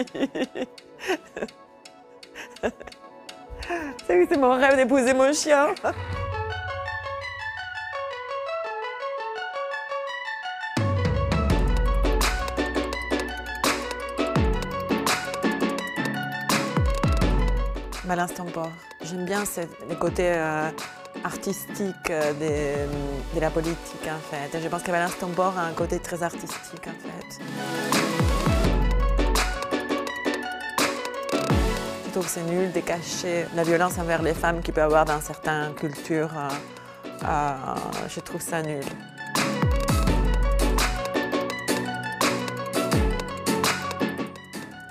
C'est mon rêve d'épouser mon chien. Balance Tempore. J'aime bien le côté euh, artistique euh, de, la politique en fait. Je pense que Balance Tempore a un côté très artistique en fait. Je trouve que c'est nul de cacher la violence envers les femmes qu'il peut y avoir dans certaines cultures. euh, euh, je trouve ça nul.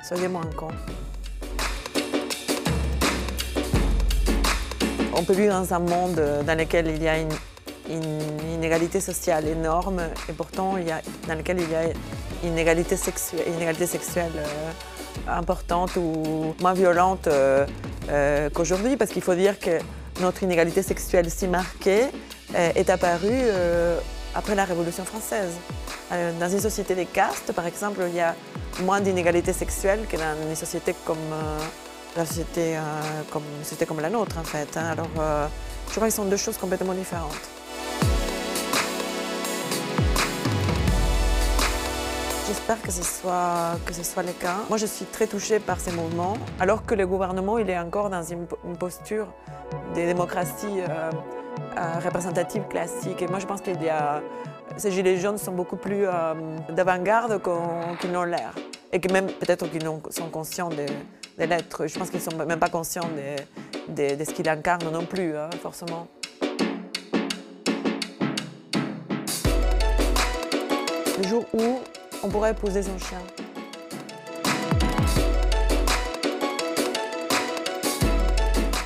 Soyez moins cons. On peut vivre dans un monde dans lequel il y a une, une inégalité sociale énorme et pourtant dans lequel il y a une inégalité sexuelle, inégalité sexuelle euh, importante ou moins violente euh, euh, qu'aujourd'hui parce qu'il faut dire que notre inégalité sexuelle si marquée est apparue après la Révolution française. Dans une société des castes, par exemple, il y a moins d'inégalité sexuelle que dans une société comme la comme, comme la nôtre, en fait. hein. Alors, je crois que ce sont deux choses complètement différentes. J'espère que ce, soit, que ce soit le cas. Moi, je suis très touchée par ces mouvements, alors que le gouvernement, il est encore dans une, posture de démocratie euh, euh, représentative classique. Et moi, je pense qu'il y a... Ces gilets jaunes sont beaucoup plus euh, d'avant-garde qu'ils n'ont l'air. Et que même, peut-être qu'ils sont conscients de, de l'être. Je pense qu'ils ne sont même pas conscients de ce qu'ils incarnent non plus, hein, forcément. Le jour où on pourrait épouser son chien.